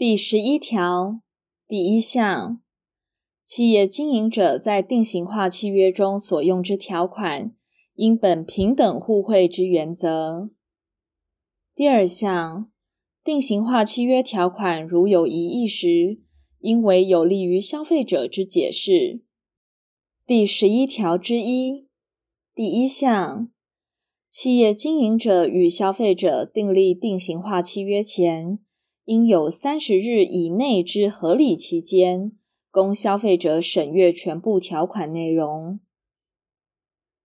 第十一条第一项，企业经营者在定型化契约中所用之条款，应本平等互惠之原则。第二项，定型化契约条款如有疑义时，应为有利于消费者之解释。第十一条之一第一项，企业经营者与消费者订立定型化契约前，应有三十日以内之合理期间，供消费者审阅全部条款内容。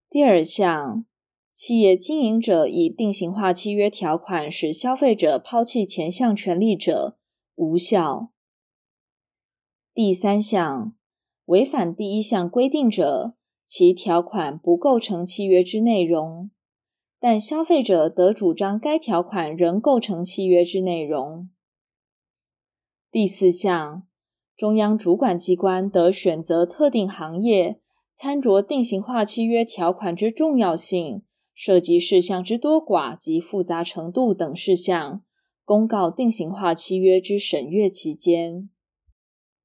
第二项，企业经营者以定型化契约条款使消费者抛弃前项权利者，无效。第三项，违反第一项规定者，其条款不构成契约之内容，但消费者得主张该条款仍构成契约之内容。第四项，中央主管机关得选择特定行业，参酌定型化契约条款之重要性、涉及事项之多寡及复杂程度等事项，公告定型化契约之审阅期间。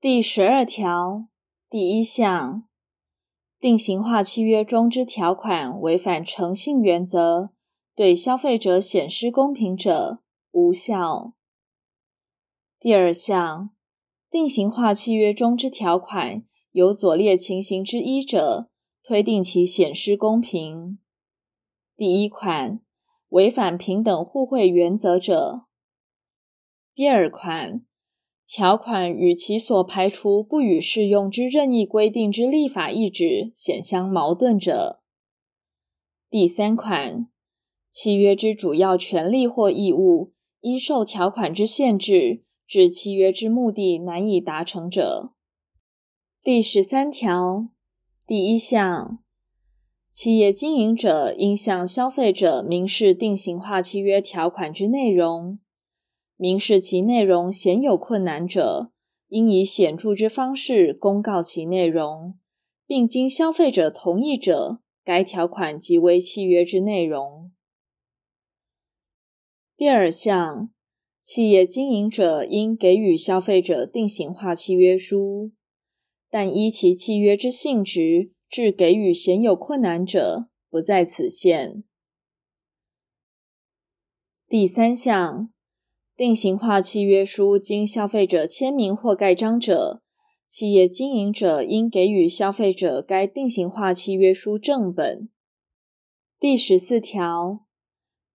第十二条第一项，定型化契约中之条款违反诚信原则，对消费者显失公平者，无效。第二项，定型化契约中之条款有左列情形之一者，推定其显失公平。第一款，违反平等互惠原则者；第二款，条款与其所排除不予适用之任意规定之立法意旨显相矛盾者；第三款，契约之主要权利或义务因受条款之限制，致契约之目的难以达成者。第十三条第一项，企业经营者应向消费者明示定型化契约条款之内容，明示其内容显有困难者，应以显著之方式公告其内容，并经消费者同意者，该条款即为契约之内容。第二项。企业经营者应给予消费者定型化契约书，但依其契约之性质，致给予显有困难者，不在此限。第三项，定型化契约书经消费者签名或盖章者，企业经营者应给予消费者该定型化契约书正本。第十四条。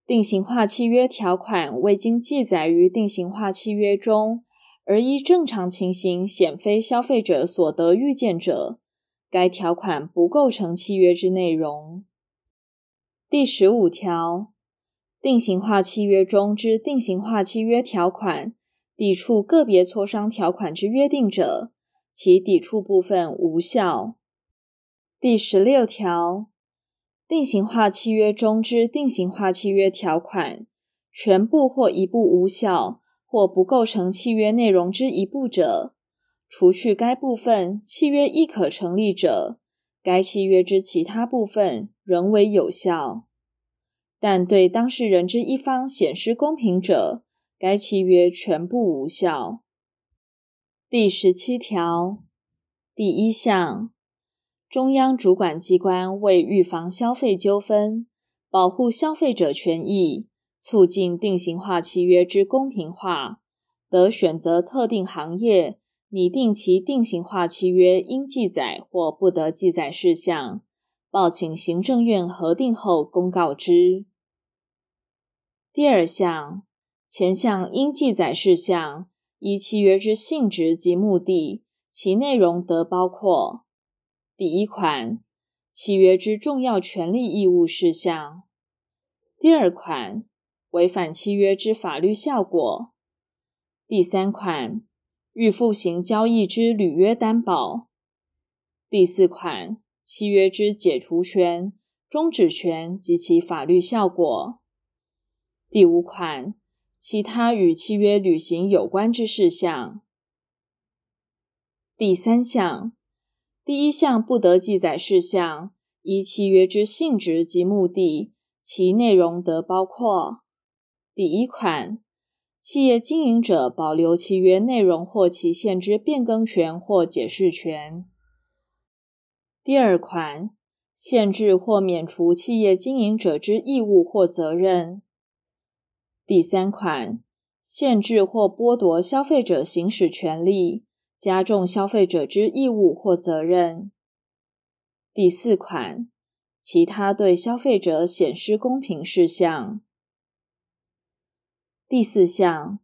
定型化契约条款未经记载于定型化契约中，而依正常情形显非消费者所得预见者，该条款不构成契约之内容。第十五条，定型化契约中之定型化契约条款抵触个别磋商条款之约定者，其抵触部分无效。第十六条。定型化契约中之定型化契约条款，全部或一部无效，或不构成契约内容之一部者，除去该部分，契约亦可成立者，该契约之其他部分仍为有效。但对当事人之一方显失公平者，该契约全部无效。第十七条第一项。中央主管机关为预防消费纠纷、保护消费者权益、促进定型化契约之公平化，得选择特定行业，拟定其定型化契约应记载或不得记载事项，报请行政院核定后公告之。第二项，前项应记载事项，依契约之性质及目的，其内容得包括。第一款，契约之重要权利义务事项；第二款，违反契约之法律效果；第三款，预付型交易之履约担保；第四款，契约之解除权、终止权及其法律效果；第五款，其他与契约履行有关之事项；第三项。第一项不得记载事项，依契约之性质及目的，其内容得包括：第一款，企业经营者保留契约内容或期限之变更权或解释权。第二款，限制或免除企业经营者之义务或责任。第三款，限制或剥夺消费者行使权利，加重消费者之义务或责任。第四款，其他对消费者显失公平事项。第四项，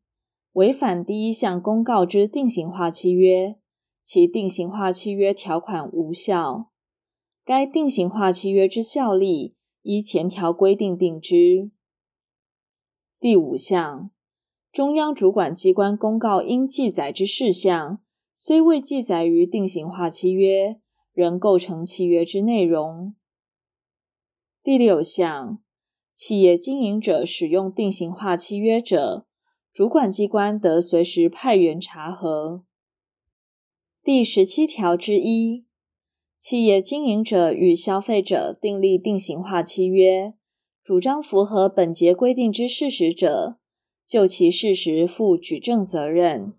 违反第一项公告之定型化契约，其定型化契约条款无效。该定型化契约之效力依前条规定定之。第五项，中央主管机关公告应记载之事项，虽未记载于定型化契约，仍构成契约之内容。第六项。企业经营者使用定型化契约者，主管机关得随时派员查核。第十七条之一，企业经营者与消费者订立定型化契约，主张符合本节规定之事实者，就其事实负举证责任。